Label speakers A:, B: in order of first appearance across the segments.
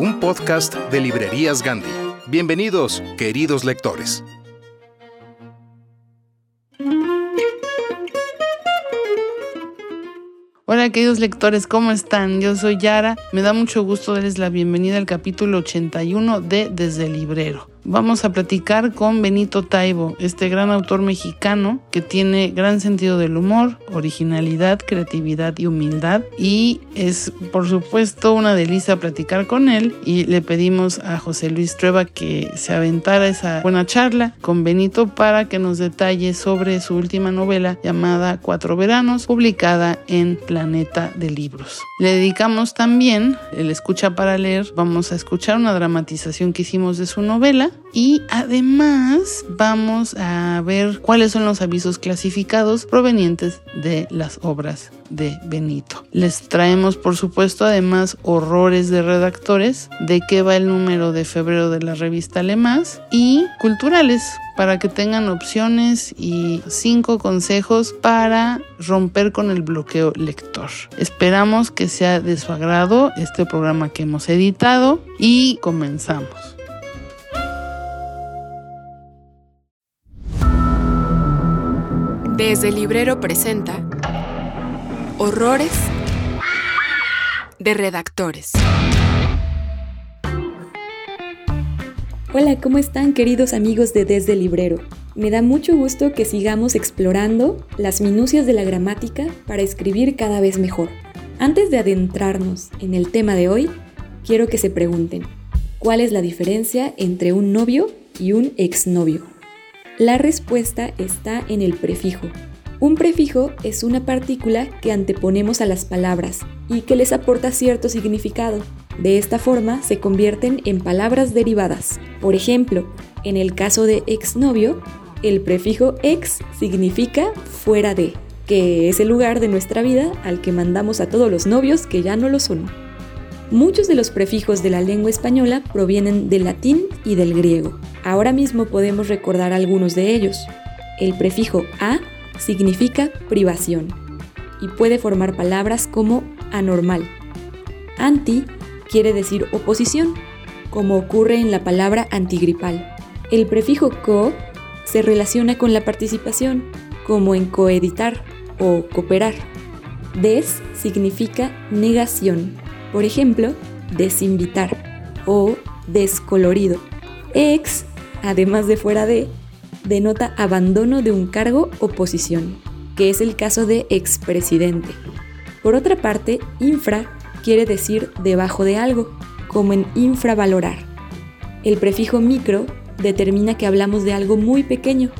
A: un podcast de Librerías Gandhi. Bienvenidos, queridos lectores.
B: Hola queridos lectores, ¿cómo están? Yo soy Yara. Me da mucho gusto darles la bienvenida al capítulo 81 de Desde el Librero. Vamos a platicar con Benito Taibo, este gran autor mexicano que tiene gran sentido del humor, originalidad, creatividad y humildad. Y es, por supuesto, una delicia platicar con él. Y le pedimos a José Luis Trueba que se aventara esa buena charla con Benito para que nos detalle sobre su última novela llamada Cuatro Veranos, publicada en Planeta de Libros. Le dedicamos también el escucha para leer. Vamos a escuchar una dramatización que hicimos de su novela y además vamos a ver cuáles son los avisos clasificados provenientes de las obras de Benito. Les traemos por supuesto además horrores de redactores, de qué va el número de febrero de la revista Lemas y culturales para que tengan opciones y cinco consejos para romper con el bloqueo lector. Esperamos que sea de su agrado este programa que hemos editado y comenzamos.
C: Desde el librero presenta Horrores de redactores.
D: Hola, ¿cómo están queridos amigos de Desde el Librero? Me da mucho gusto que sigamos explorando las minucias de la gramática para escribir cada vez mejor. Antes de adentrarnos en el tema de hoy, quiero que se pregunten, ¿cuál es la diferencia entre un novio y un exnovio? La respuesta está en el prefijo. Un prefijo es una partícula que anteponemos a las palabras y que les aporta cierto significado. De esta forma se convierten en palabras derivadas. Por ejemplo, en el caso de exnovio, el prefijo ex significa fuera de, que es el lugar de nuestra vida al que mandamos a todos los novios que ya no lo son. Muchos de los prefijos de la lengua española provienen del latín y del griego. Ahora mismo podemos recordar algunos de ellos. El prefijo a significa privación y puede formar palabras como anormal. Anti quiere decir oposición, como ocurre en la palabra antigripal. El prefijo co se relaciona con la participación, como en coeditar o cooperar. Des significa negación, por ejemplo, desinvitar o descolorido. Ex, además de fuera de, denota abandono de un cargo o posición, que es el caso de expresidente. Por otra parte, infra quiere decir debajo de algo, como en infravalorar. El prefijo micro determina que hablamos de algo muy pequeño,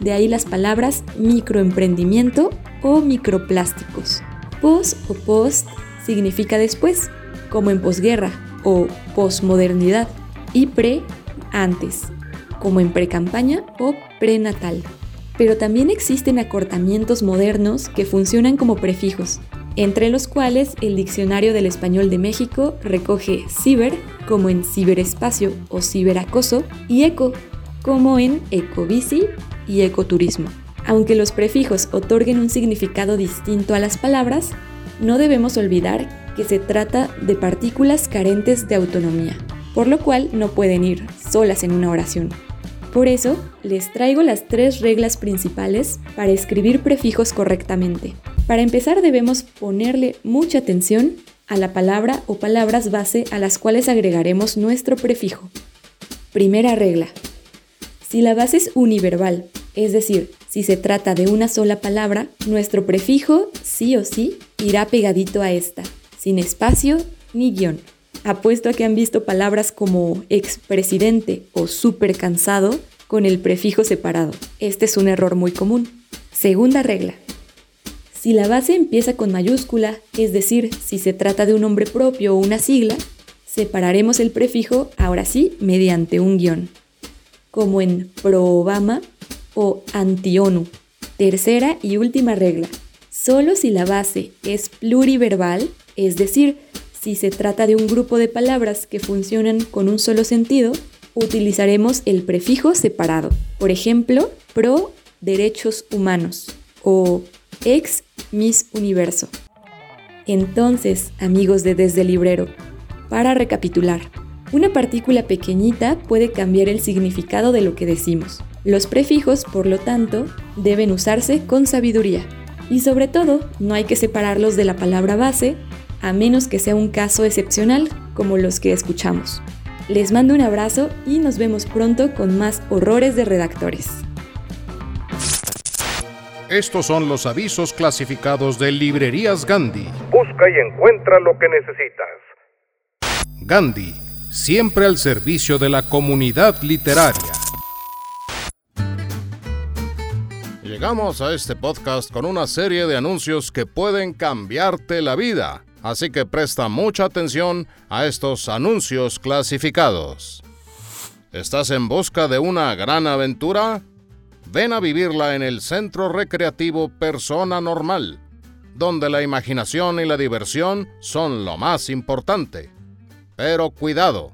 D: de ahí las palabras microemprendimiento o microplásticos. Pos o post significa después, como en posguerra o posmodernidad, y pre antes, como en precampaña o prenatal. Pero también existen acortamientos modernos que funcionan como prefijos. entre los cuales el Diccionario del Español de México recoge ciber como en ciberespacio o ciberacoso y eco como en ecobici y ecoturismo. Aunque los prefijos otorguen un significado distinto a las palabras, no debemos olvidar que se trata de partículas carentes de autonomía, por lo cual no pueden ir solas en una oración. Por eso, les traigo las tres reglas principales para escribir prefijos correctamente. Para empezar debemos ponerle mucha atención a la palabra o palabras base a las cuales agregaremos nuestro prefijo. Primera regla. Si la base es univerbal, es decir, si se trata de una sola palabra, nuestro prefijo sí o sí irá pegadito a esta, sin espacio ni guion. Apuesto a que han visto palabras como expresidente o súper cansado con el prefijo separado. Este es un error muy común. Segunda regla. Si la base empieza con mayúscula, es decir, si se trata de un nombre propio o una sigla, separaremos el prefijo ahora sí mediante un guion, como en pro-Obama o anti-ONU. Tercera y última regla. Solo si la base es pluriverbal, es decir, si se trata de un grupo de palabras que funcionan con un solo sentido, utilizaremos el prefijo separado. Por ejemplo, pro derechos humanos o ex Miss Universo. Entonces, amigos de Desde Librero, para recapitular, una partícula pequeñita puede cambiar el significado de lo que decimos. Los prefijos, por lo tanto, deben usarse con sabiduría. Y sobre todo, no hay que separarlos de la palabra base a menos que sea un caso excepcional como los que escuchamos. Les mando un abrazo y nos vemos pronto con más horrores de redactores.
E: Estos son los avisos clasificados de Librerías Gandhi.
F: Busca y encuentra lo que necesitas.
E: Gandhi, siempre al servicio de la comunidad literaria. Llegamos a este podcast con una serie de anuncios que pueden cambiarte la vida así que presta mucha atención a estos anuncios clasificados. ¿Estás en busca de una gran aventura? Ven a vivirla en el Centro Recreativo Persona Normal, donde la imaginación y la diversión son lo más importante. Pero cuidado,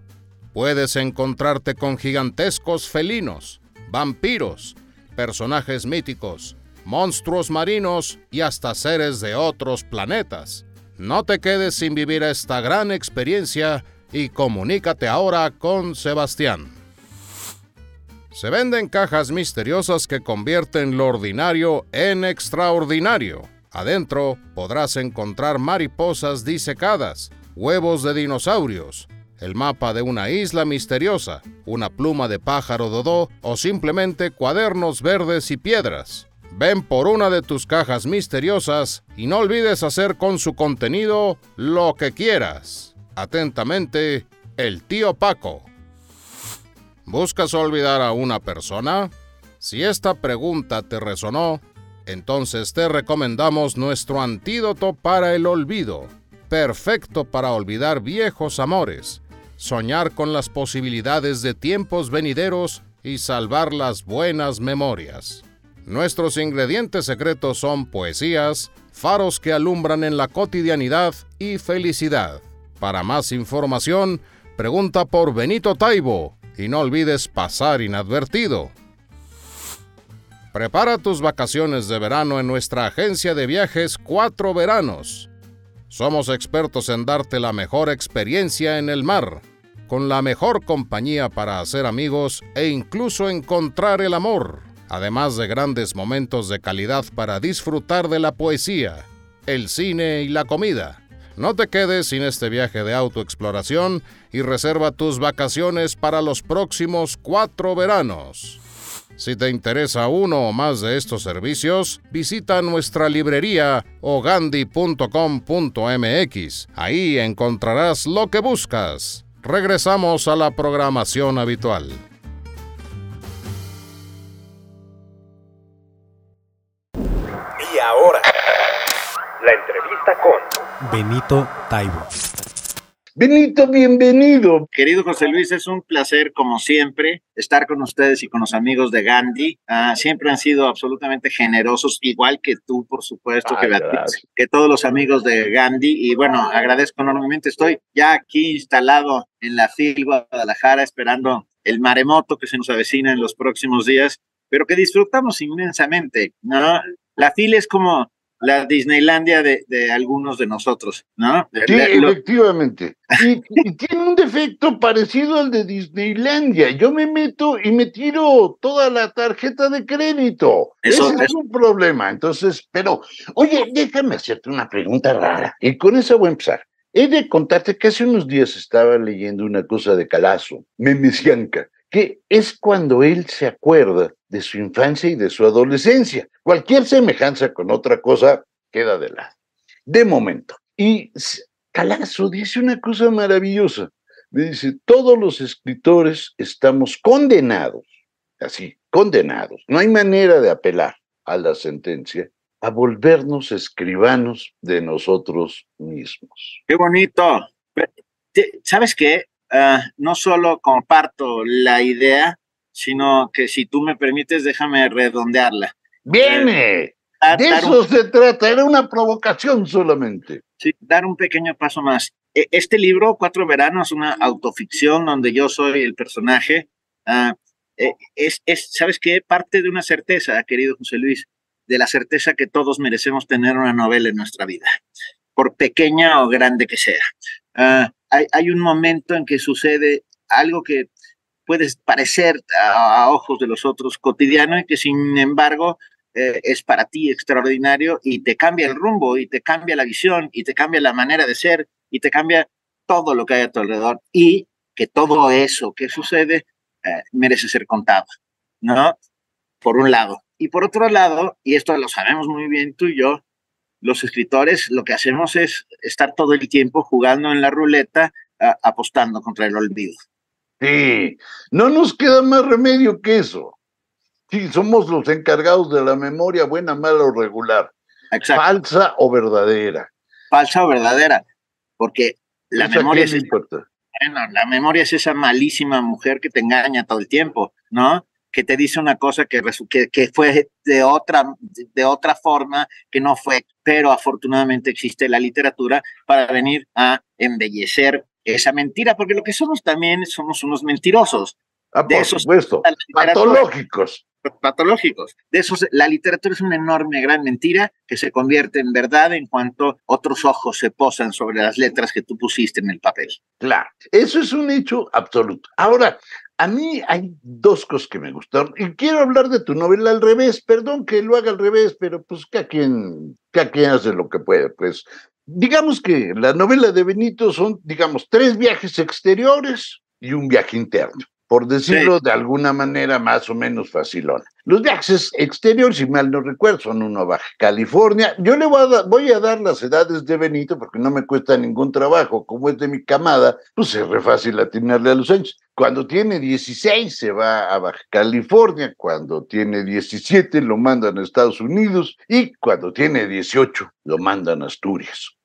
E: puedes encontrarte con gigantescos felinos, vampiros, personajes míticos, monstruos marinos y hasta seres de otros planetas. No te quedes sin vivir esta gran experiencia y comunícate ahora con Sebastián. Se venden cajas misteriosas que convierten lo ordinario en extraordinario. Adentro podrás encontrar mariposas disecadas, huevos de dinosaurios, el mapa de una isla misteriosa, una pluma de pájaro dodó o simplemente cuadernos verdes y piedras. Ven por una de tus cajas misteriosas y no olvides hacer con su contenido lo que quieras. Atentamente, el tío Paco. ¿Buscas olvidar a una persona? Si esta pregunta te resonó, entonces te recomendamos nuestro antídoto para el olvido, perfecto para olvidar viejos amores, soñar con las posibilidades de tiempos venideros y salvar las buenas memorias. Nuestros ingredientes secretos son poesías, faros que alumbran en la cotidianidad y felicidad. Para más información, pregunta por Benito Taibo y no olvides pasar inadvertido. Prepara tus vacaciones de verano en nuestra agencia de viajes Cuatro Veranos. Somos expertos en darte la mejor experiencia en el mar, con la mejor compañía para hacer amigos e incluso encontrar el amor además de grandes momentos de calidad para disfrutar de la poesía, el cine y la comida. No te quedes sin este viaje de autoexploración y reserva tus vacaciones para los próximos cuatro veranos. Si te interesa uno o más de estos servicios, visita nuestra librería ogandi.com.mx. Ahí encontrarás lo que buscas. Regresamos a la programación habitual.
F: ahora, la entrevista con
G: Benito Taibo. Benito, bienvenido.
H: Querido José Luis, es un placer, como siempre, estar con ustedes y con los amigos de Gandhi. Ah, siempre han sido absolutamente generosos, igual que tú, por supuesto, que, que todos los amigos de Gandhi. Y bueno, agradezco enormemente. Estoy ya aquí instalado en la FIL Guadalajara, esperando el maremoto que se nos avecina en los próximos días, pero que disfrutamos inmensamente. ¿no? La FIL es como la Disneylandia de, algunos de nosotros, ¿no?
G: Sí, efectivamente. Y, tiene un defecto parecido al de Disneylandia. Yo me meto y me tiro toda la tarjeta de crédito. Eso, Ese es un problema. Entonces, pero, oye, déjame hacerte una pregunta rara. Y con esa voy a empezar. He de contarte que hace unos días estaba leyendo una cosa de Calazo, Memesianca, que es cuando él se acuerda de su infancia y de su adolescencia. Cualquier semejanza con otra cosa queda de lado. De momento. Y Calazo dice una cosa maravillosa. Dice, todos los escritores estamos condenados, así, condenados. No hay manera de apelar a la sentencia a volvernos escribanos de nosotros mismos.
H: Qué bonito. ¿Sabes qué? Ah, no solo comparto la idea, sino que si tú me permites, déjame redondearla.
G: Viene. Eh, de eso se trata, era una provocación solamente.
H: Sí, dar un pequeño paso más. E, este libro, Cuatro Veranos, una autoficción donde yo soy el personaje, ah, e, es, es, ¿sabes qué? Parte de una certeza, querido José Luis, de la certeza que todos merecemos tener una novela en nuestra vida, por pequeña o grande que sea. Ah, hay, un momento en que sucede algo que puede parecer a, ojos de los otros cotidiano y que sin embargo eh, es para ti extraordinario y te cambia el rumbo y te cambia la visión y te cambia la manera de ser y te cambia todo lo que hay a tu alrededor y que todo eso que sucede eh, merece ser contado, ¿no? Por un lado. Y por otro lado, y esto lo sabemos muy bien tú y yo, los escritores lo que hacemos es estar todo el tiempo jugando en la ruleta, apostando contra el olvido.
G: Sí, no nos queda más remedio que eso. Sí, somos los encargados de la memoria buena, mala o regular. Falsa o verdadera.
H: Falsa o verdadera, porque la memoria es... Bueno, la memoria es esa malísima mujer que te engaña todo el tiempo, ¿no? que te dice una cosa que, que, fue de otra, de otra forma, que no fue, pero afortunadamente existe la literatura para venir a embellecer esa mentira, porque lo que somos también somos unos mentirosos.
G: Ah, por supuesto, patológicos.
H: Patológicos. De esos, la literatura es una enorme, gran mentira que se convierte en verdad en cuanto otros ojos se posan sobre las letras que tú pusiste en el papel.
G: Claro, eso es un hecho absoluto. Ahora, a mí hay dos cosas que me gustaron y quiero hablar de tu novela al revés. Perdón que lo haga al revés, pero pues cada quien, cada quien hace lo que puede. Pues digamos que la novela de Benito son, digamos, tres viajes exteriores y un viaje interno por decirlo de alguna manera más o menos facilona. Los viajes exteriores, si mal no recuerdo, son uno a Baja California. Yo le voy a, voy a, dar las edades de Benito porque no me cuesta ningún trabajo. Como es de mi camada, pues es re fácil atinarle a los años. Cuando tiene 16 se va a Baja California, cuando tiene 17 lo mandan a Estados Unidos y cuando tiene 18 lo mandan a Asturias.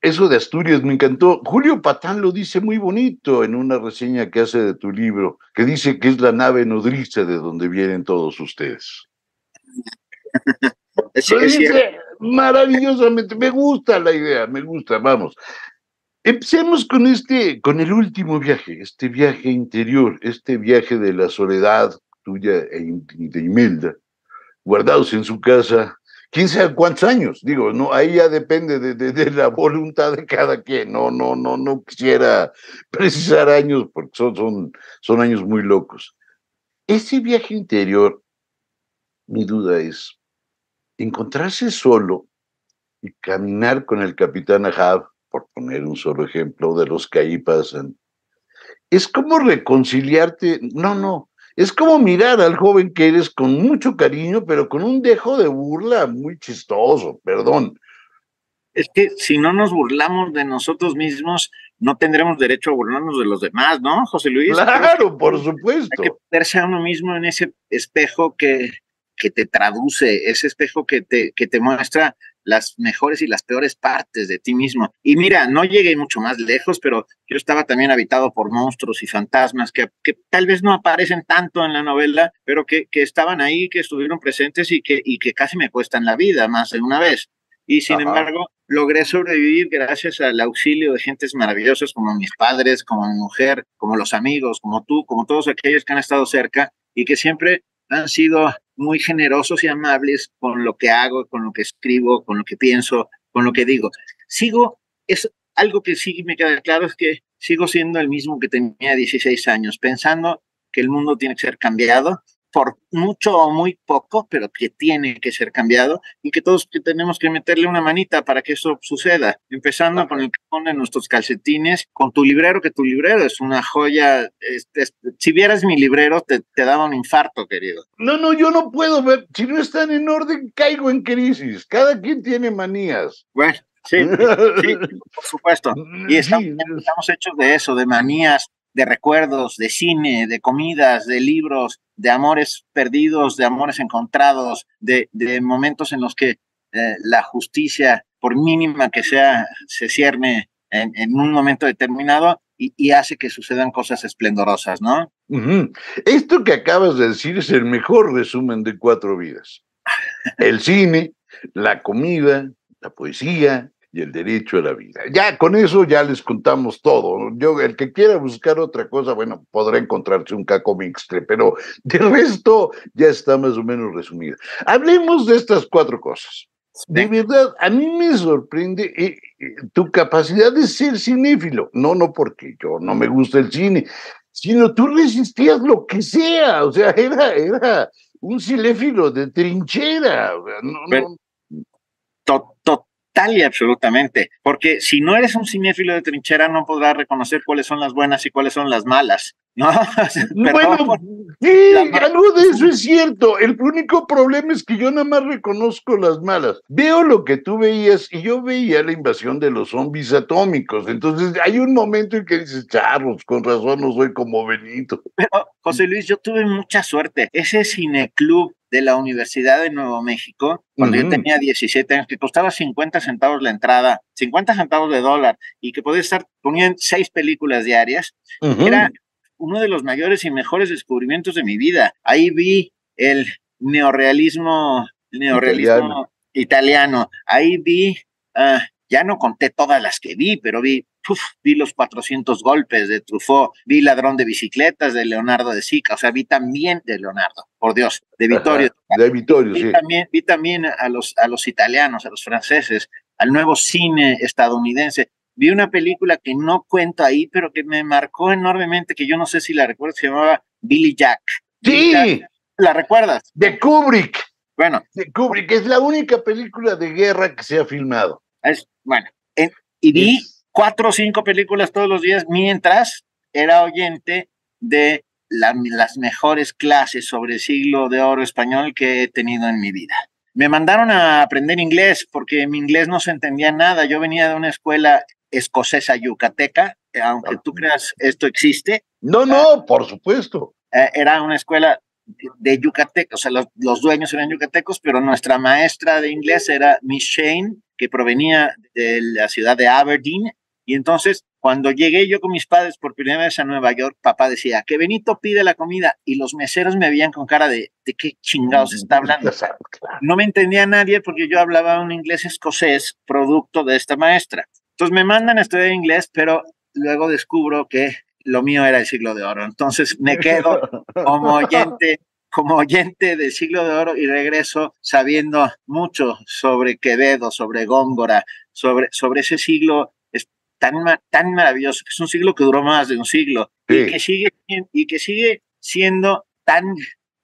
G: Eso de Asturias me encantó. Julio Patán lo dice muy bonito en una reseña que hace de tu libro, que dice que es la nave nodriza de donde vienen todos ustedes. lo dice maravillosamente. Me gusta la idea, me gusta, vamos. Empecemos con este, con el último viaje, este viaje interior, este viaje de la soledad tuya e de Imelda, guardados en su casa, quién sabe cuántos años, digo, no, ahí ya depende de, la voluntad de cada quien, no, no, no, no quisiera precisar años porque son, son, son años muy locos. Ese viaje interior, mi duda es, encontrarse solo y caminar con el capitán Ahab, por poner un solo ejemplo de los que ahí pasan, es como reconciliarte, no, no, es como mirar al joven que eres con mucho cariño, pero con un dejo de burla muy chistoso, perdón.
H: Es que si no nos burlamos de nosotros mismos, no tendremos derecho a burlarnos de los demás, ¿no, José Luis?
G: Claro, por supuesto.
H: Hay que verse a uno mismo en ese espejo que, que te traduce, ese espejo que te, que te muestra las mejores y las peores partes de ti mismo. Y mira, no llegué mucho más lejos, pero yo estaba también habitado por monstruos y fantasmas que, que tal vez no aparecen tanto en la novela, pero que, que estaban ahí, que estuvieron presentes y que, y que casi me cuestan la vida más de una vez. Y sin embargo, logré sobrevivir gracias al auxilio de gentes maravillosas como mis padres, como mi mujer, como los amigos, como tú, como todos aquellos que han estado cerca y que siempre han sido muy generosos y amables con lo que hago, con lo que escribo, con lo que pienso, con lo que digo. Sigo, es algo que sí me queda claro, es que sigo siendo el mismo que tenía 16 años, pensando que el mundo tiene que ser cambiado, por mucho o muy poco, pero que tiene que ser cambiado y que todos tenemos que meterle una manita para que eso suceda, empezando con el que pone nuestros calcetines, con tu librero, que tu librero es una joya. si vieras mi librero, te, te, daba un infarto, querido.
G: No, no, yo no puedo ver. Si no están en orden, caigo en crisis. Cada quien tiene manías.
H: Bueno. Sí, sí, por supuesto. Y estamos, estamos hechos de eso, de manías, de recuerdos, de cine, de comidas, de libros, de amores perdidos, de amores encontrados, de, momentos en los que eh, la justicia, por mínima que sea, se cierne en, un momento determinado y, hace que sucedan cosas esplendorosas, ¿no?
G: Esto que acabas de decir es el mejor resumen de cuatro vidas. El cine, la comida, la poesía, y el derecho a la vida. Ya con eso ya les contamos todo. Yo, el que quiera buscar otra cosa, bueno, podrá encontrarse un caco mixtre, pero de resto ya está más o menos resumido. Hablemos de estas cuatro cosas. De verdad, a mí me sorprende eh, eh, tu capacidad de ser cinéfilo. No, no porque yo no me gusta el cine, sino tú resistías lo que sea. O sea, era, era un cinéfilo de trinchera. No,
H: Tal y absolutamente, porque si no eres un cinéfilo de trinchera no podrás reconocer cuáles son las buenas y cuáles son las malas. No,
G: bueno, sí, algo de eso es cierto. El único problema es que yo nada más reconozco las malas. Veo lo que tú veías y yo veía la invasión de los zombies atómicos. Entonces hay un momento en que dices, charros, con razón no soy como Benito.
H: Pero, José Luis, yo tuve mucha suerte. Ese cineclub de la Universidad de Nuevo México, cuando yo tenía 17 años, que costaba 50 centavos la entrada, 50 centavos de dólar, y que podía estar, ponían seis películas diarias, era uno de los mayores y mejores descubrimientos de mi vida. Ahí vi el neorealismo, neorealismo italiano. Ahí vi, ah, ya no conté todas las que vi, pero vi vi los 400 golpes de Truffaut, vi Ladrón de bicicletas de Leonardo de Sica, o sea, vi también de Leonardo, por Dios, de Vittorio.
G: de Vittorio, vi
H: sí. También, vi también a los, a los italianos, a los franceses, al nuevo cine estadounidense. Vi una película que no cuento ahí, pero que me marcó enormemente, que yo no sé si la recuerdo, se llamaba Billy Jack.
G: Sí.
H: ¿La recuerdas?
G: De Kubrick.
H: Bueno.
G: De Kubrick, es la única película de guerra que se ha filmado.
H: Es, bueno, y vi cuatro o cinco películas todos los días mientras era oyente de las mejores clases sobre el siglo de oro español que he tenido en mi vida. Me mandaron a aprender inglés porque mi inglés no se entendía nada. Yo venía de una escuela escocesa yucateca, aunque tú creas esto existe.
G: No, no, por supuesto.
H: Eh, era una escuela de yucatecos, o sea, los, los, dueños eran yucatecos, pero nuestra maestra de inglés era Miss Shane, que provenía de la ciudad de Aberdeen y entonces, cuando llegué yo con mis padres por primera vez a Nueva York, papá decía que Benito pide la comida y los meseros me veían con cara de, ¿de qué chingados está hablando? No me entendía nadie porque yo hablaba un inglés escocés producto de esta maestra. Entonces me mandan a estudiar inglés, pero luego descubro que lo mío era el siglo de oro. Entonces me quedo como oyente como oyente del siglo de oro y regreso sabiendo mucho sobre Quevedo, sobre Góngora, sobre, sobre ese siglo tan, tan maravilloso, que es un siglo que duró más de un siglo y, que sigue, y que sigue siendo tan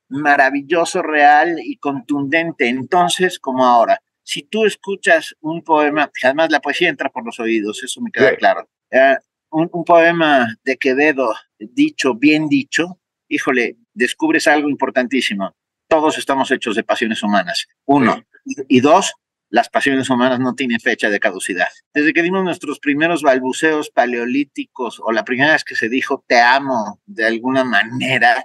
H: maravilloso, real y contundente entonces como ahora. Si tú escuchas un poema, además la poesía entra por los oídos, eso me queda claro. Eh, un, un, poema de Quevedo, dicho, bien dicho, híjole, descubres algo importantísimo. Todos estamos hechos de pasiones humanas. Uno. Y dos, las pasiones humanas no tienen fecha de caducidad. Desde que dimos nuestros primeros balbuceos paleolíticos o la primera vez que se dijo te amo de alguna manera,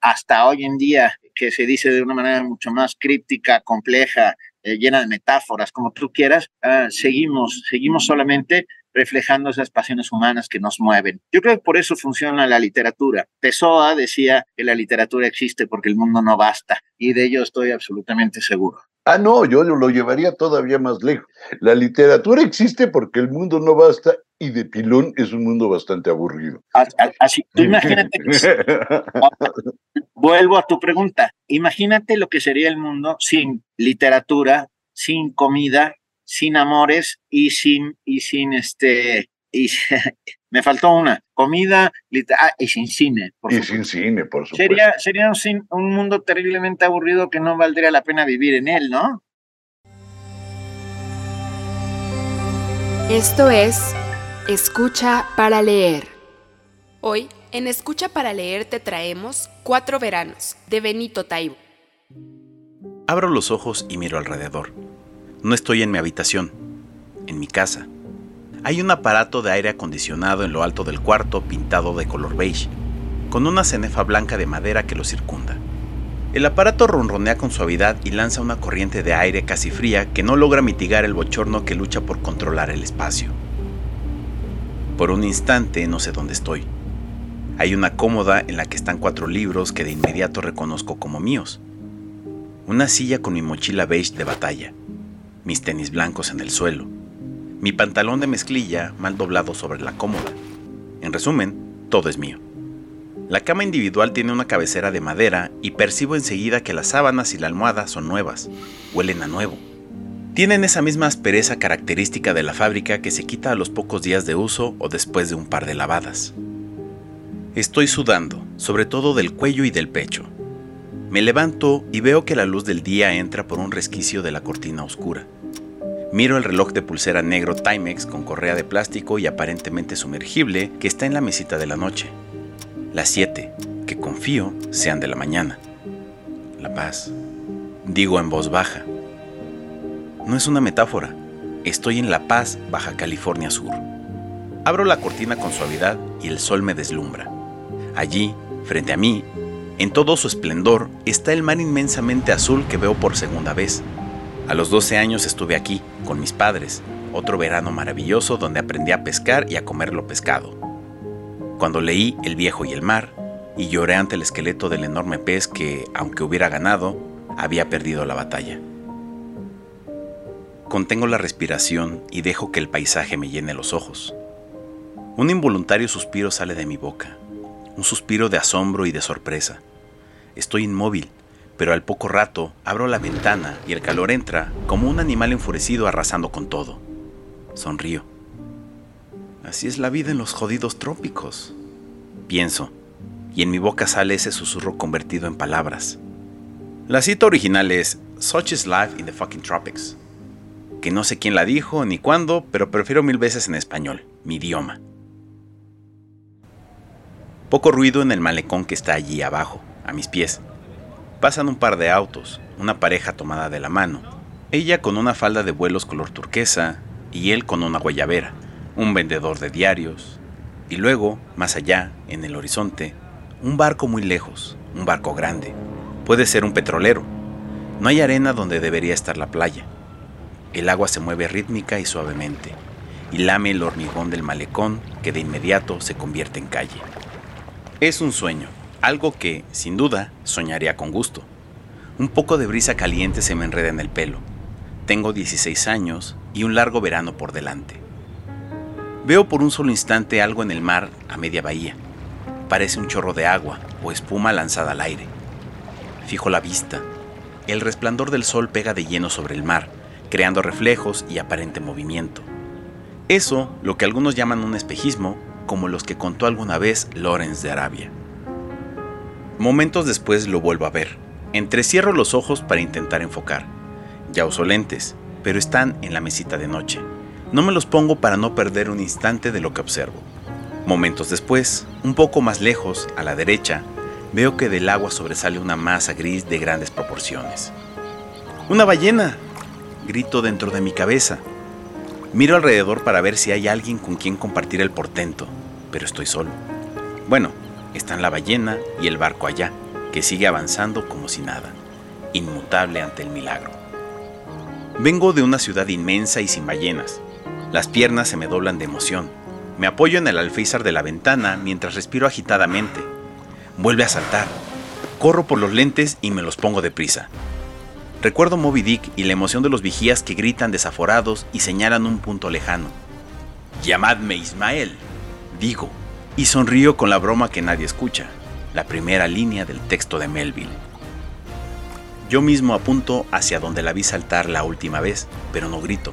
H: hasta hoy en día que se dice de una manera mucho más críptica, compleja, eh, llena de metáforas, como tú quieras, ah, seguimos, seguimos solamente reflejando esas pasiones humanas que nos mueven. Yo creo que por eso funciona la literatura. Pessoa decía que la literatura existe porque el mundo no basta, y de ello estoy absolutamente seguro.
G: Ah, no, yo lo llevaría todavía más lejos. La literatura existe porque el mundo no basta y de pilón es un mundo bastante aburrido.
H: Así, tú imagínate. vuelvo a tu pregunta. Imagínate lo que sería el mundo sin literatura, sin comida, sin amores y sin, y sin este, y me faltó una, comida ah, y sin cine.
G: y sin cine, por supuesto.
H: Sería, sería un, un mundo terriblemente aburrido que no valdría la pena vivir en él, ¿no?
C: Esto es Escucha para leer. Hoy, en Escucha para leer te traemos Cuatro veranos, de Benito Taibo.
A: Abro los ojos y miro alrededor. No estoy en mi habitación, en mi casa. Hay un aparato de aire acondicionado en lo alto del cuarto pintado de color beige, con una cenefa blanca de madera que lo circunda. El aparato ronronea con suavidad y lanza una corriente de aire casi fría que no logra mitigar el bochorno que lucha por controlar el espacio. Por un instante no sé dónde estoy. Hay una cómoda en la que están cuatro libros que de inmediato reconozco como míos. Una silla con mi mochila beige de batalla, mis tenis blancos en el suelo, mi pantalón de mezclilla mal doblado sobre la cómoda. En resumen, todo es mío. La cama individual tiene una cabecera de madera y percibo enseguida que las sábanas y la almohada son nuevas, huelen a nuevo. Tienen esa misma aspereza característica de la fábrica que se quita a los pocos días de uso o después de un par de lavadas. Estoy sudando, sobre todo del cuello y del pecho. Me levanto y veo que la luz del día entra por un resquicio de la cortina oscura. Miro el reloj de pulsera negro Timex con correa de plástico y aparentemente sumergible que está en la mesita de la noche. Las 7, que confío sean de la mañana. La paz. Digo en voz baja. No es una metáfora. Estoy en La Paz, Baja California Sur. Abro la cortina con suavidad y el sol me deslumbra. Allí, frente a mí, en todo su esplendor, está el mar inmensamente azul que veo por segunda vez a los 12 años estuve aquí, con mis padres, otro verano maravilloso donde aprendí a pescar y a comer lo pescado. Cuando leí El viejo y el mar, y lloré ante el esqueleto del enorme pez que, aunque hubiera ganado, había perdido la batalla. Contengo la respiración y dejo que el paisaje me llene los ojos. Un involuntario suspiro sale de mi boca, un suspiro de asombro y de sorpresa. Estoy inmóvil, pero al poco rato abro la ventana y el calor entra como un animal enfurecido arrasando con todo. Sonrío. Así es la vida en los jodidos trópicos. Pienso, y en mi boca sale ese susurro convertido en palabras. La cita original es Such is life in the fucking tropics. Que no sé quién la dijo ni cuándo, pero prefiero mil veces en español, mi idioma. Poco ruido en el malecón que está allí abajo, a mis pies. Pasan un par de autos, una pareja tomada de la mano, ella con una falda de vuelos color turquesa y él con una guayabera, un vendedor de diarios, y luego, más allá, en el horizonte, un barco muy lejos, un barco grande. Puede ser un petrolero. No hay arena donde debería estar la playa. El agua se mueve rítmica y suavemente, y lame el hormigón del malecón que de inmediato se convierte en calle. Es un sueño, algo que, sin duda, soñaría con gusto. Un poco de brisa caliente se me enreda en el pelo. Tengo 16 años y un largo verano por delante. Veo por un solo instante algo en el mar a media bahía. Parece un chorro de agua o espuma lanzada al aire. Fijo la vista. El resplandor del sol pega de lleno sobre el mar, creando reflejos y aparente movimiento. Eso, lo que algunos llaman un espejismo, como los que contó alguna vez Lorenz de Arabia. Momentos después lo vuelvo a ver. Entrecierro los ojos para intentar enfocar. Ya uso lentes, pero están en la mesita de noche. No me los pongo para no perder un instante de lo que observo. Momentos después, un poco más lejos, a la derecha, veo que del agua sobresale una masa gris de grandes proporciones. ¡Una ballena! Grito dentro de mi cabeza. Miro alrededor para ver si hay alguien con quien compartir el portento, pero estoy solo. Bueno, están la ballena y el barco allá, que sigue avanzando como si nada, inmutable ante el milagro. Vengo de una ciudad inmensa y sin ballenas. Las piernas se me doblan de emoción. Me apoyo en el alféizar de la ventana mientras respiro agitadamente. Vuelve a saltar. Corro por los lentes y me los pongo deprisa. Recuerdo Moby Dick y la emoción de los vigías que gritan desaforados y señalan un punto lejano. Llamadme Ismael, digo, y sonrío con la broma que nadie escucha, la primera línea del texto de Melville. Yo mismo apunto hacia donde la vi saltar la última vez, pero no grito.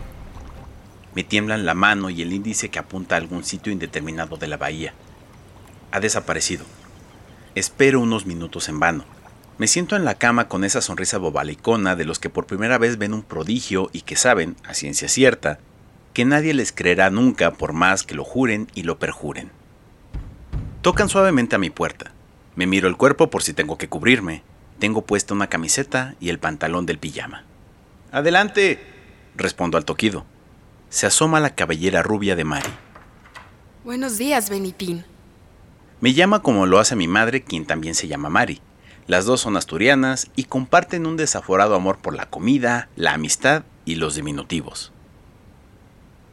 A: Me tiemblan la mano y el índice que apunta a algún sitio indeterminado de la bahía. Ha desaparecido. Espero unos minutos en vano. Me siento en la cama con esa sonrisa bobalicona de los que por primera vez ven un prodigio y que saben, a ciencia cierta, que nadie les creerá nunca por más que lo juren y lo perjuren. Tocan suavemente a mi puerta. Me miro el cuerpo por si tengo que cubrirme. Tengo puesta una camiseta y el pantalón del pijama. Adelante, respondo al toquido. Se asoma la cabellera rubia de Mari.
C: Buenos días, Benitín.
A: Me llama como lo hace mi madre, quien también se llama Mari. Las dos son asturianas y comparten un desaforado amor por la comida, la amistad y los diminutivos.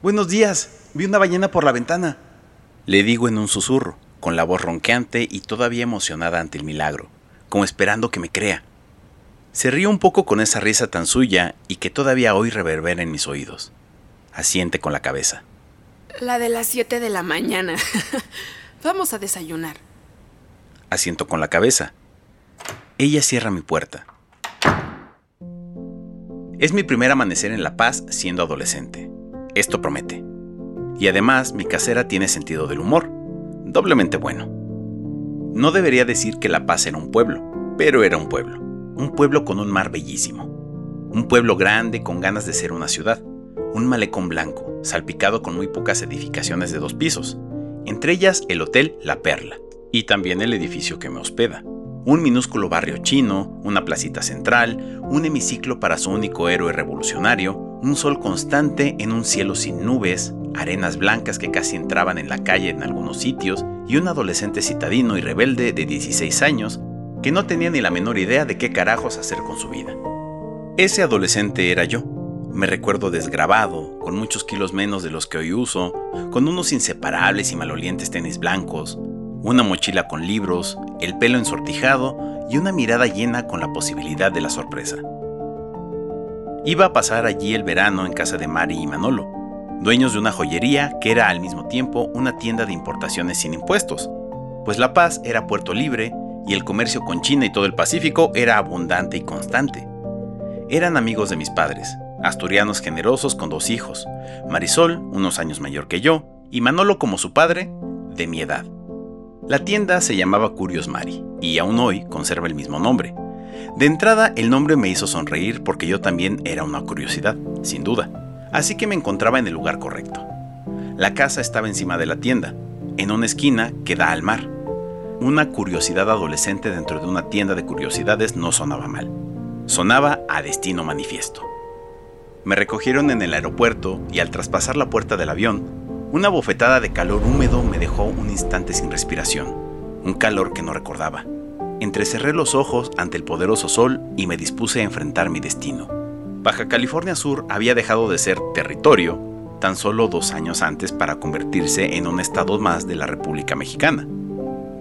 A: Buenos días, vi una ballena por la ventana. Le digo en un susurro, con la voz ronqueante y todavía emocionada ante el milagro como esperando que me crea. Se ríe un poco con esa risa tan suya y que todavía hoy reverbera en mis oídos. Asiente con la cabeza.
C: La de las 7 de la mañana. Vamos a desayunar.
A: Asiento con la cabeza. Ella cierra mi puerta. Es mi primer amanecer en La Paz siendo adolescente. Esto promete. Y además mi casera tiene sentido del humor. Doblemente bueno. No debería decir que La Paz era un pueblo, pero era un pueblo. Un pueblo con un mar bellísimo. Un pueblo grande con ganas de ser una ciudad. Un malecón blanco, salpicado con muy pocas edificaciones de dos pisos. Entre ellas el Hotel La Perla. Y también el edificio que me hospeda. Un minúsculo barrio chino, una placita central, un hemiciclo para su único héroe revolucionario, un sol constante en un cielo sin nubes, arenas blancas que casi entraban en la calle en algunos sitios y un adolescente citadino y rebelde de 16 años que no tenía ni la menor idea de qué carajos hacer con su vida. Ese adolescente era yo. Me recuerdo desgrabado, con muchos kilos menos de los que hoy uso, con unos inseparables y malolientes tenis blancos, una mochila con libros, el pelo ensortijado y una mirada llena con la posibilidad de la sorpresa. Iba a pasar allí el verano en casa de Mari y Manolo, dueños de una joyería que era al mismo tiempo una tienda de importaciones sin impuestos, pues La Paz era puerto libre y el comercio con China y todo el Pacífico era abundante y constante. Eran amigos de mis padres, asturianos generosos con dos hijos, Marisol, unos años mayor que yo, y Manolo como su padre, de mi edad. La tienda se llamaba Curios Mari, y aún hoy conserva el mismo nombre. De entrada, el nombre me hizo sonreír porque yo también era una curiosidad, sin duda así que me encontraba en el lugar correcto. La casa estaba encima de la tienda, en una esquina que da al mar. Una curiosidad adolescente dentro de una tienda de curiosidades no sonaba mal. Sonaba a destino manifiesto. Me recogieron en el aeropuerto y al traspasar la puerta del avión, una bofetada de calor húmedo me dejó un instante sin respiración, un calor que no recordaba. Entrecerré los ojos ante el poderoso sol y me dispuse a enfrentar mi destino. Baja California Sur había dejado de ser territorio tan solo dos años antes para convertirse en un estado más de la República Mexicana,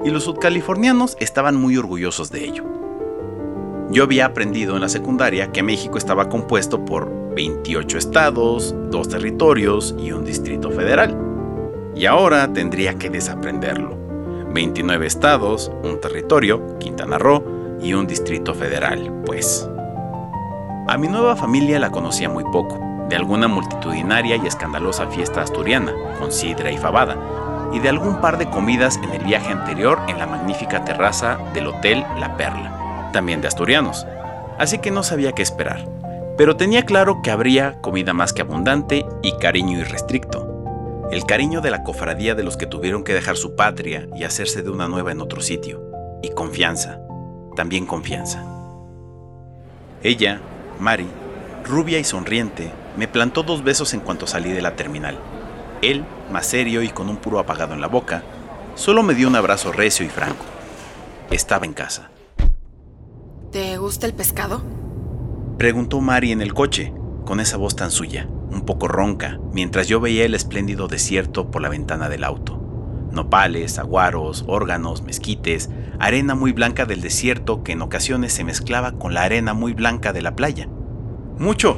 A: y los sudcalifornianos estaban muy orgullosos de ello. Yo había aprendido en la secundaria que México estaba compuesto por 28 estados, dos territorios y un distrito federal. Y ahora tendría que desaprenderlo. 29 estados, un territorio, Quintana Roo, y un distrito federal, pues. A mi nueva familia la conocía muy poco, de alguna multitudinaria y escandalosa fiesta asturiana, con sidra y fabada, y de algún par de comidas en el viaje anterior en la magnífica terraza del Hotel La Perla, también de asturianos. Así que no sabía qué esperar, pero tenía claro que habría comida más que abundante y cariño irrestricto. El cariño de la cofradía de los que tuvieron que dejar su patria y hacerse de una nueva en otro sitio. Y confianza, también confianza. Ella, Mari, rubia y sonriente, me plantó dos besos en cuanto salí de la terminal. Él, más serio y con un puro apagado en la boca, solo me dio un abrazo recio y franco. Estaba en casa.
C: ¿Te gusta el pescado?
A: Preguntó Mari en el coche, con esa voz tan suya, un poco ronca, mientras yo veía el espléndido desierto por la ventana del auto. Nopales, aguaros, órganos, mezquites, arena muy blanca del desierto que en ocasiones se mezclaba con la arena muy blanca de la playa. Mucho,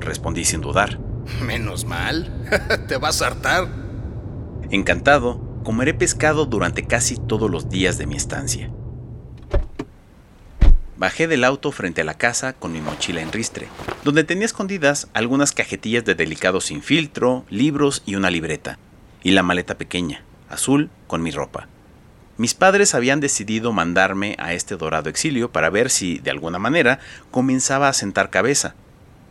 A: respondí sin dudar.
F: Menos mal, te vas a hartar.
A: Encantado, comeré pescado durante casi todos los días de mi estancia. Bajé del auto frente a la casa con mi mochila en ristre, donde tenía escondidas algunas cajetillas de delicado sin filtro, libros y una libreta, y la maleta pequeña, azul, con mi ropa. Mis padres habían decidido mandarme a este dorado exilio para ver si, de alguna manera, comenzaba a sentar cabeza.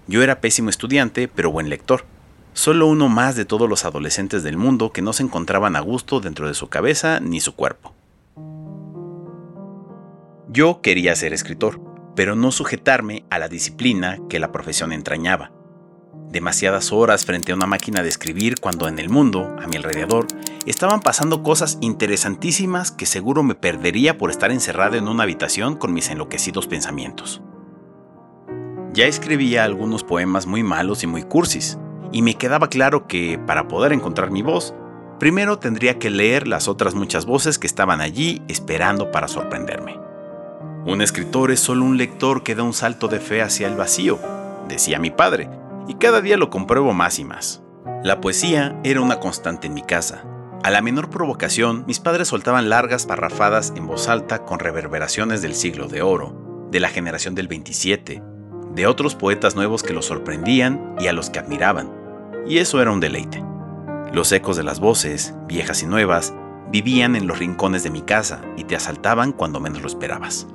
A: Yo era pésimo estudiante, pero buen lector. Solo uno más de todos los adolescentes del mundo que no se encontraban a gusto dentro de su cabeza ni su cuerpo. Yo quería ser escritor, pero no sujetarme a la disciplina que la profesión entrañaba. Demasiadas horas frente a una máquina de escribir cuando en el mundo, a mi alrededor, estaban pasando cosas interesantísimas que seguro me perdería por estar encerrado en una habitación con mis enloquecidos pensamientos. Ya escribía algunos poemas muy malos y muy cursis, y me quedaba claro que, para poder encontrar mi voz, primero tendría que leer las otras muchas voces que estaban allí esperando para sorprenderme. Un escritor es solo un lector que da un salto de fe hacia el vacío, decía mi padre, y cada día lo compruebo más y más. La poesía era una constante en mi casa. A la menor provocación, mis padres soltaban largas parrafadas en voz alta con reverberaciones del siglo de oro, de la generación del 27, de otros poetas nuevos que los sorprendían y a los que admiraban, y eso era un deleite. Los ecos de las voces, viejas y nuevas, vivían en los rincones de mi casa y te asaltaban cuando menos lo esperabas.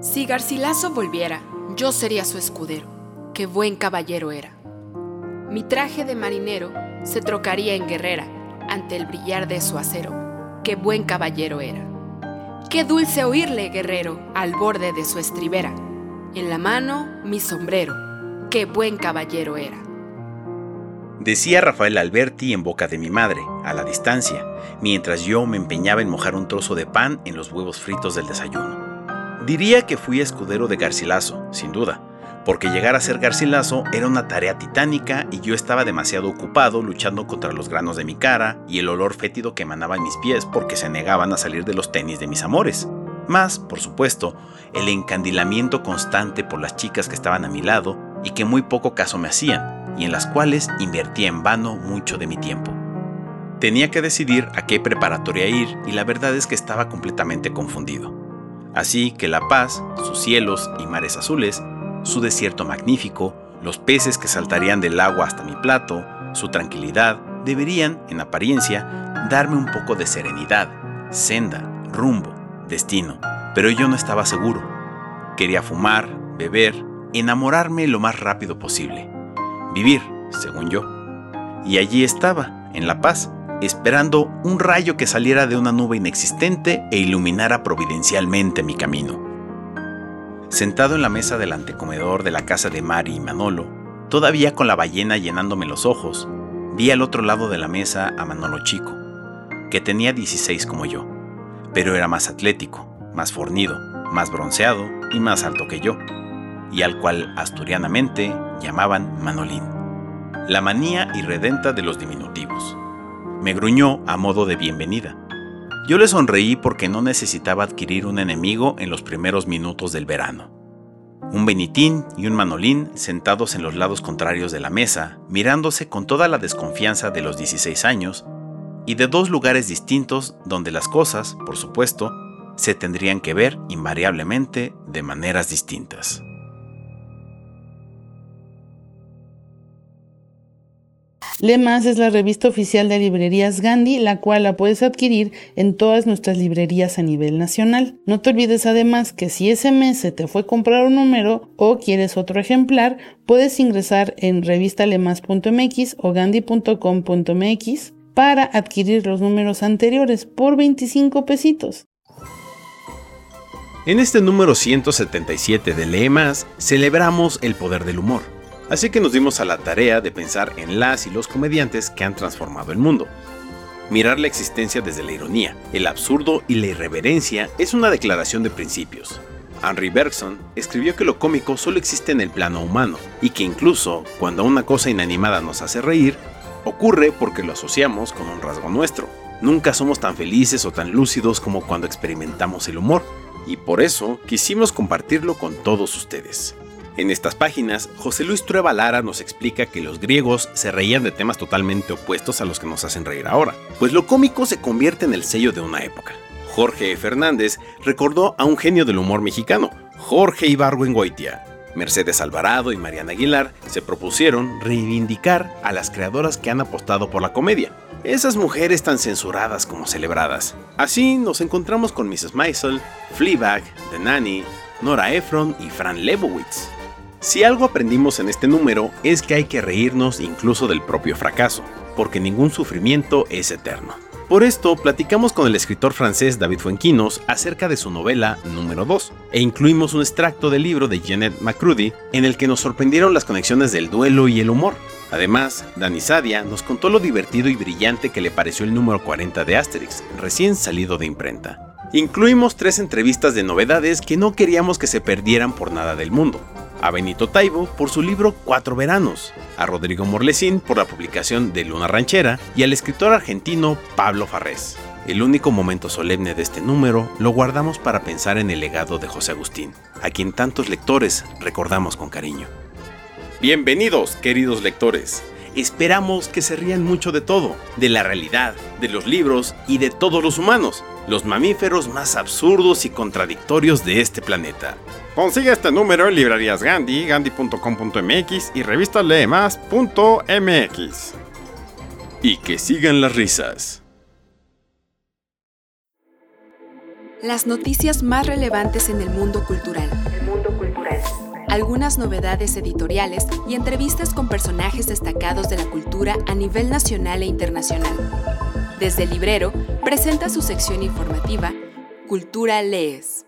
C: Si Garcilaso volviera, yo sería su escudero. Qué buen caballero era. Mi traje de marinero se trocaría en guerrera ante el brillar de su acero. Qué buen caballero era. Qué dulce oírle, guerrero, al borde de su estribera. En la mano, mi sombrero. Qué buen caballero era.
A: Decía Rafael Alberti en boca de mi madre, a la distancia, mientras yo me empeñaba en mojar un trozo de pan en los huevos fritos del desayuno. Diría que fui escudero de Garcilaso, sin duda, porque llegar a ser Garcilaso era una tarea titánica y yo estaba demasiado ocupado luchando contra los granos de mi cara y el olor fétido que emanaba en mis pies porque se negaban a salir de los tenis de mis amores. Más, por supuesto, el encandilamiento constante por las chicas que estaban a mi lado y que muy poco caso me hacían, y en las cuales invertía en vano mucho de mi tiempo. Tenía que decidir a qué preparatoria ir y la verdad es que estaba completamente confundido. Así que La Paz, sus cielos y mares azules, su desierto magnífico, los peces que saltarían del agua hasta mi plato, su tranquilidad, deberían, en apariencia, darme un poco de serenidad, senda, rumbo, destino. Pero yo no estaba seguro. Quería fumar, beber, enamorarme lo más rápido posible. Vivir, según yo. Y allí estaba, en La Paz, esperando un rayo que saliera de una nube inexistente e iluminara providencialmente mi camino. Sentado en la mesa del antecomedor de la casa de Mari y Manolo, todavía con la ballena llenándome los ojos, vi al otro lado de la mesa a Manolo Chico, que tenía 16 como yo, pero era más atlético, más fornido, más bronceado y más alto que yo, y al cual asturianamente llamaban Manolín, la manía irredenta de los diminutivos. Me gruñó a modo de bienvenida. Yo le sonreí porque no necesitaba adquirir un enemigo en los primeros minutos del verano. Un Benitín y un Manolín sentados en los lados contrarios de la mesa, mirándose con toda la desconfianza de los 16 años, y de dos lugares distintos donde las cosas, por supuesto, se tendrían que ver invariablemente de maneras distintas.
B: Lemas es la revista oficial de librerías Gandhi, la cual la puedes adquirir en todas nuestras librerías a nivel nacional. No te olvides además que si ese mes se te fue comprar un número o quieres otro ejemplar, puedes ingresar en revistalemas.mx o gandhi.com.mx para adquirir los números anteriores por 25 pesitos.
A: En este número 177 de Lemas celebramos el poder del humor Así que nos dimos a la tarea de pensar en las y los comediantes que han transformado el mundo. Mirar la existencia desde la ironía, el absurdo y la irreverencia es una declaración de principios. Henry Bergson, escribió que lo cómico solo existe en el plano humano y que incluso cuando una cosa inanimada nos hace reír, ocurre porque lo asociamos con un rasgo nuestro. Nunca somos tan felices o tan lúcidos como cuando experimentamos el humor, y por eso quisimos compartirlo con todos ustedes. En estas páginas, José Luis Trueba Lara nos explica que los griegos se reían de temas totalmente opuestos a los que nos hacen reír ahora, pues lo cómico se convierte en el sello de una época. Jorge Fernández recordó a un genio del humor mexicano, Jorge Ibargüengoitia. Mercedes Alvarado y Mariana Aguilar se propusieron reivindicar a las creadoras que han apostado por la comedia, esas mujeres tan censuradas como celebradas. Así nos encontramos con Mrs. Maisel, Fleabag, The Nanny, Nora Ephron y Fran Lebowitz. Si algo aprendimos en este número es que hay que reírnos incluso del propio fracaso, porque ningún sufrimiento es eterno. Por esto, platicamos con el escritor francés David Fuenquinos acerca de su novela número 2, e incluimos un extracto del libro de Janet McCrudy en el que nos sorprendieron las conexiones del duelo y el humor. Además, Dani Sadia nos contó lo divertido y brillante que le pareció el número 40 de Asterix, recién salido de imprenta. Incluimos tres entrevistas de novedades que no queríamos que se perdieran por nada del mundo a Benito Taibo por su libro Cuatro Veranos, a Rodrigo Morlesín por la publicación de Luna Ranchera y al escritor argentino Pablo Farrés. El único momento solemne de este número lo guardamos para pensar en el legado de José Agustín, a quien tantos lectores recordamos con cariño. Bienvenidos, queridos lectores. Esperamos que se rían mucho de todo, de la realidad, de los libros y de todos los humanos, los mamíferos más absurdos y contradictorios de este planeta. Consigue este número en librerías Gandhi, gandhi.com.mx y revistasleemas.mx. Y que sigan las risas.
C: Las noticias más relevantes en el mundo cultural.
D: El mundo cultural.
C: Algunas novedades editoriales y entrevistas con personajes destacados de la cultura a nivel nacional e internacional. Desde el librero presenta su sección informativa Cultura Lees.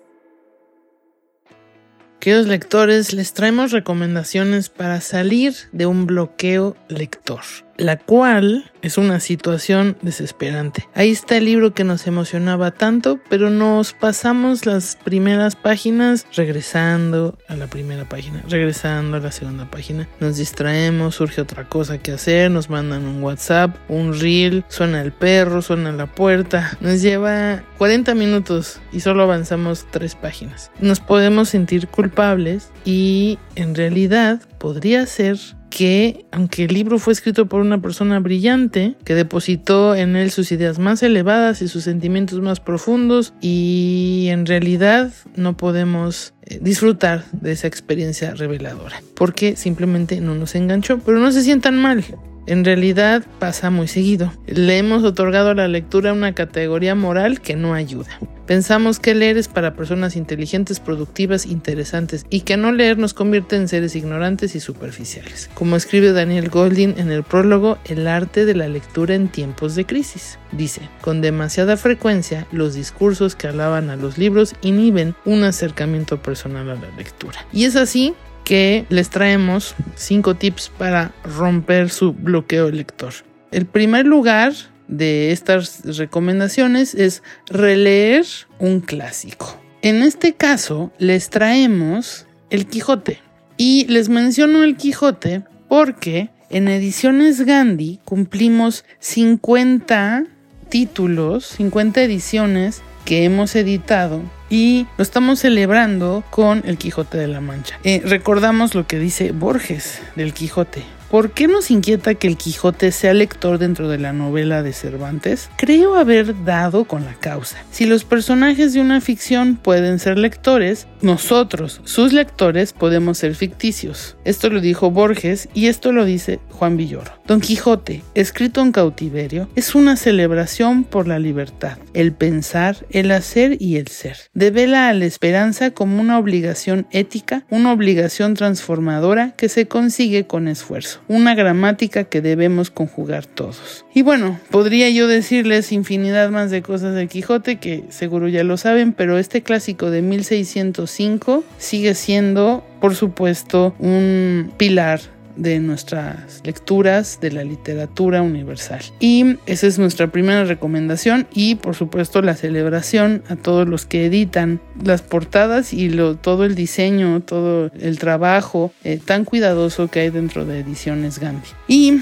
B: Queridos lectores, les traemos recomendaciones para salir de un bloqueo lector la cual es una situación desesperante. Ahí está el libro que nos emocionaba tanto, pero nos pasamos las primeras páginas regresando a la primera página, regresando a la segunda página. Nos distraemos, surge otra cosa que hacer, nos mandan un WhatsApp, un reel, suena el perro, suena la puerta. Nos lleva 40 minutos y solo avanzamos tres páginas. Nos podemos sentir culpables y en realidad podría ser que, aunque el libro fue escrito por una persona brillante, que depositó en él sus ideas más elevadas y sus sentimientos más profundos, y en realidad no podemos eh, disfrutar de esa experiencia reveladora, porque simplemente no nos enganchó, pero no se sientan mal. En realidad pasa muy seguido. Le hemos otorgado a la lectura una categoría moral que no ayuda. Pensamos que leer es para personas inteligentes, productivas, interesantes y que no leer nos convierte en seres ignorantes y superficiales. Como escribe Daniel Goldin en el prólogo El arte de la lectura en tiempos de crisis. Dice, con demasiada frecuencia los discursos que alaban a los libros inhiben un acercamiento personal a la lectura. Y es así que les traemos cinco tips para romper su bloqueo lector. El primer lugar de estas recomendaciones es releer un clásico. En este caso les traemos El Quijote. Y les menciono El Quijote porque en Ediciones Gandhi cumplimos 50 títulos, 50 ediciones que hemos editado y lo estamos celebrando con el Quijote de la Mancha. Eh, recordamos lo que dice Borges del Quijote. ¿Por qué nos inquieta que el Quijote sea lector dentro de la novela de Cervantes? Creo haber dado con la causa. Si los personajes de una ficción pueden ser lectores, nosotros, sus lectores, podemos ser ficticios. Esto lo dijo Borges y esto lo dice Juan Villoro. Don Quijote, escrito en cautiverio, es una celebración por la libertad, el pensar, el hacer y el ser. Devela a la esperanza como una obligación ética, una obligación transformadora que se consigue con esfuerzo una gramática que debemos conjugar todos. Y bueno, podría yo decirles infinidad más de cosas del Quijote que seguro ya lo saben, pero este clásico de 1605 sigue siendo, por supuesto, un pilar de nuestras lecturas de la literatura universal. Y esa es nuestra primera recomendación y por supuesto la celebración a todos los que editan las portadas y lo, todo el diseño, todo el trabajo eh, tan cuidadoso que hay dentro de Ediciones Gambi. Y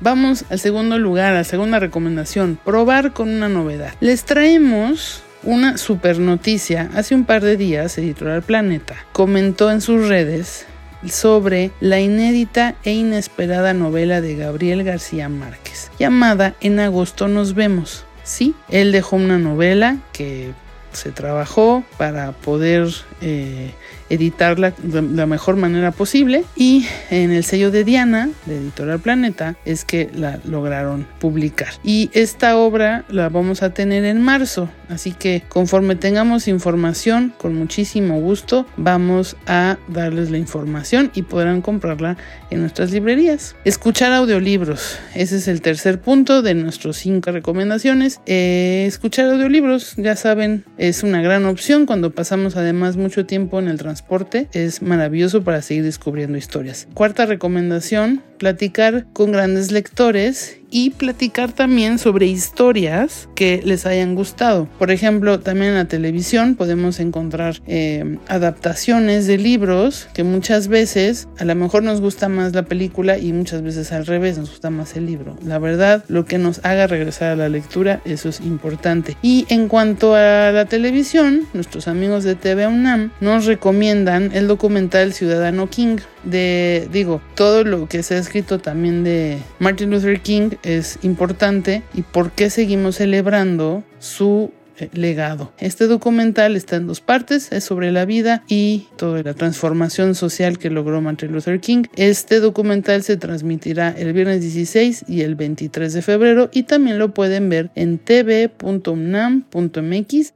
B: Vamos al segundo lugar, a la segunda recomendación, probar con una novedad. Les traemos una super noticia. Hace un par de días, Editorial Planeta comentó en sus redes sobre la inédita e inesperada novela de Gabriel García Márquez, llamada En agosto nos vemos. Sí, él dejó una novela que se trabajó para poder eh, editarla de la mejor manera posible y en el sello de Diana, de Editorial Planeta, es que la lograron publicar. Y esta obra la vamos a tener en marzo, así que conforme tengamos información, con muchísimo gusto vamos a darles la información y podrán comprarla en nuestras librerías. Escuchar audiolibros, ese es el tercer punto de nuestros cinco recomendaciones. Eh, escuchar audiolibros, ya saben, es una gran opción cuando pasamos además mucho tiempo en el transporte transporte es maravilloso para seguir descubriendo historias. Cuarta recomendación, platicar con grandes lectores y platicar también sobre historias que les hayan gustado. Por ejemplo, también en la televisión podemos encontrar eh, adaptaciones de libros que muchas veces a lo mejor nos gusta más la película y muchas veces al revés nos gusta más el libro. La verdad, lo que nos haga regresar a la lectura, eso es importante. Y en cuanto a la televisión, nuestros amigos de TV UNAM nos recomiendan el documental Ciudadano King de, digo, todo lo que se ha escrito también de Martin Luther King es importante y por qué seguimos celebrando su eh, legado. Este documental está en dos partes, es sobre la vida y toda la transformación social que logró Martin Luther King. Este documental se transmitirá el viernes 16 y el 23 de febrero y también lo pueden ver en tv.unam.mx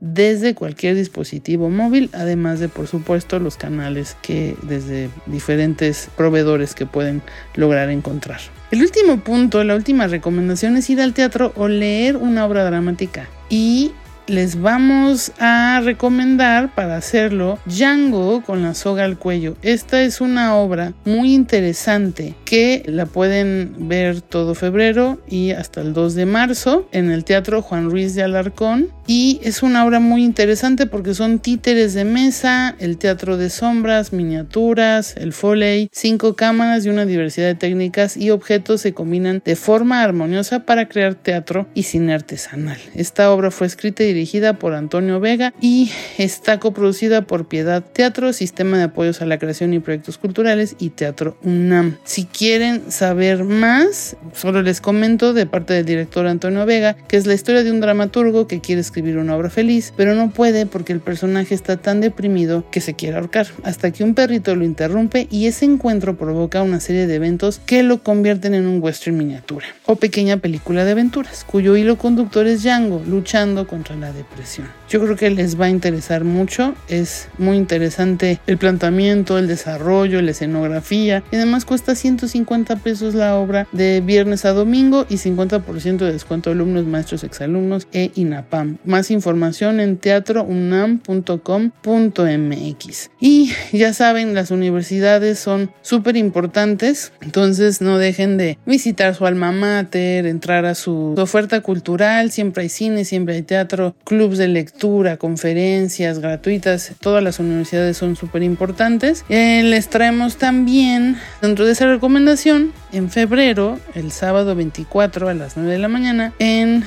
B: desde cualquier dispositivo móvil, además de por supuesto los canales que desde diferentes proveedores que pueden lograr encontrar. El último punto, la última recomendación es ir al teatro o leer una obra dramática. Y les vamos a recomendar para hacerlo Django con la soga al cuello. Esta es una obra muy interesante que la pueden ver todo febrero y hasta el 2 de marzo en el Teatro Juan Ruiz de Alarcón. Y es una obra muy interesante porque son títeres de mesa, el teatro de sombras, miniaturas, el foley, cinco cámaras y una diversidad de técnicas y objetos se combinan de forma armoniosa para crear teatro y cine artesanal. Esta obra fue escrita y dirigida por Antonio Vega y está coproducida por Piedad Teatro, Sistema de Apoyos a la Creación y Proyectos Culturales y Teatro UNAM. Si quieren saber más, solo les comento de parte del director Antonio Vega que es la historia de un dramaturgo que quiere escribir una obra feliz, pero no puede porque el personaje está tan deprimido que se quiere ahorcar, hasta que un perrito lo interrumpe y ese encuentro provoca una serie de eventos que lo convierten en un western miniatura o pequeña película de aventuras, cuyo hilo conductor es Django luchando contra la depresión. Yo creo que les va a interesar mucho, es muy interesante el planteamiento, el desarrollo, la escenografía y además cuesta 150 pesos la obra de viernes a domingo y 50% de descuento alumnos, maestros, exalumnos e INAPAM. Más información en teatrounam.com.mx. Y ya saben, las universidades son súper importantes, entonces no dejen de visitar su alma mater, entrar a su oferta cultural, siempre hay cine, siempre hay teatro, clubs de lectura, conferencias gratuitas, todas las universidades son súper importantes. Les traemos también, dentro de esa recomendación, en febrero, el sábado 24 a las 9 de la mañana, en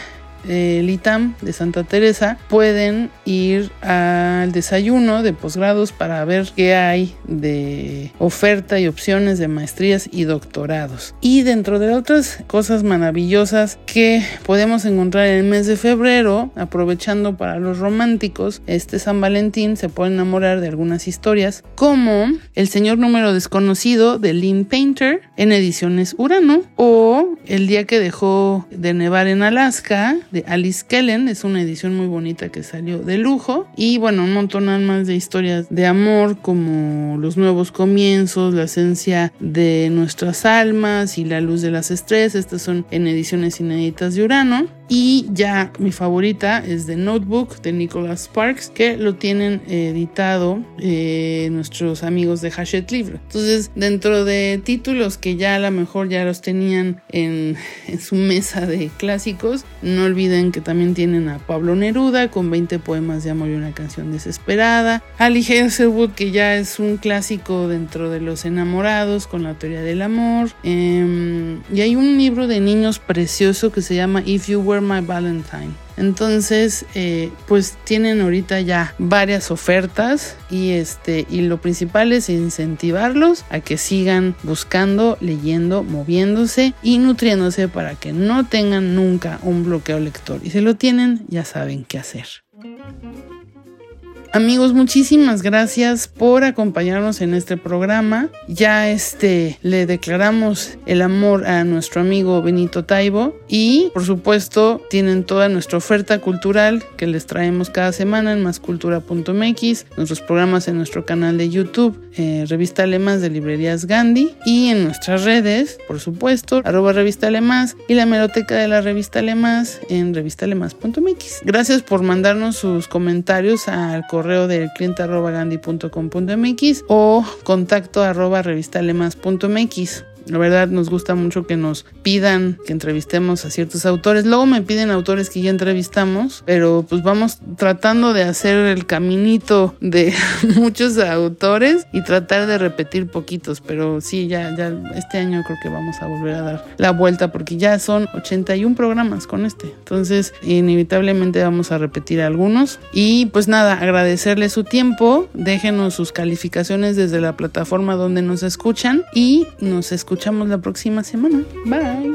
B: el ITAM de Santa Teresa pueden ir al desayuno de posgrados para ver qué hay de oferta y opciones de maestrías y doctorados. Y dentro de otras cosas maravillosas que podemos encontrar en el mes de febrero, aprovechando para los románticos, este San Valentín se puede enamorar de algunas historias como El Señor Número Desconocido de Lynn Painter en ediciones Urano o El Día que dejó de nevar en Alaska de Alice Kellen. Es una edición muy bonita que salió de lujo. Y bueno, un montón más de historias de amor como los nuevos comienzos, la esencia de nuestras almas y la luz de las estrellas. Estas son en ediciones inéditas de Urano. Y ya mi favorita es The Notebook de Nicholas Sparks, que lo tienen editado eh, nuestros amigos de Hachette Libre. Entonces, dentro de títulos que ya a lo mejor ya los tenían en, en su mesa de clásicos, no olviden que también tienen a Pablo Neruda con 20 poemas de amor y una canción desesperada, Ali Hazelwood que ya es un clásico dentro de los enamorados con la teoría del amor, em, y hay un libro de niños precioso que se llama If You Were My Valentine. Entonces, eh, pues tienen ahorita ya varias ofertas y este y lo principal es incentivarlos a que sigan buscando, leyendo, moviéndose y nutriéndose para que no tengan nunca un bloqueo lector. Y si lo tienen, ya saben qué hacer. Amigos, muchísimas gracias por acompañarnos en este programa. Ya este le declaramos el amor a nuestro amigo Benito Taibo y por supuesto tienen toda nuestra oferta cultural que les traemos cada semana en mascultura.mx, nuestros programas en nuestro canal de YouTube, eh, Revista Alemás de Librerías Gandhi y en nuestras redes, por supuesto, arroba Revista Alemás y la meroteca de la Revista Alemás en revistalemás.mx. Gracias por mandarnos sus comentarios al correo correo del cliente arroba gandhi.com.mx o contacto arroba revistalemas.mx. La verdad nos gusta mucho que nos pidan que entrevistemos a ciertos autores. Luego me piden autores que ya entrevistamos, pero pues vamos tratando de hacer el caminito de muchos autores y tratar de repetir poquitos. Pero sí, ya, ya este año creo que vamos a volver a dar la vuelta porque ya son 81 programas con este. Entonces, inevitablemente vamos a repetir algunos. Y pues nada, agradecerle su tiempo. Déjenos sus calificaciones desde la plataforma donde nos escuchan y nos escuchamos escuchamos la próxima semana. Bye.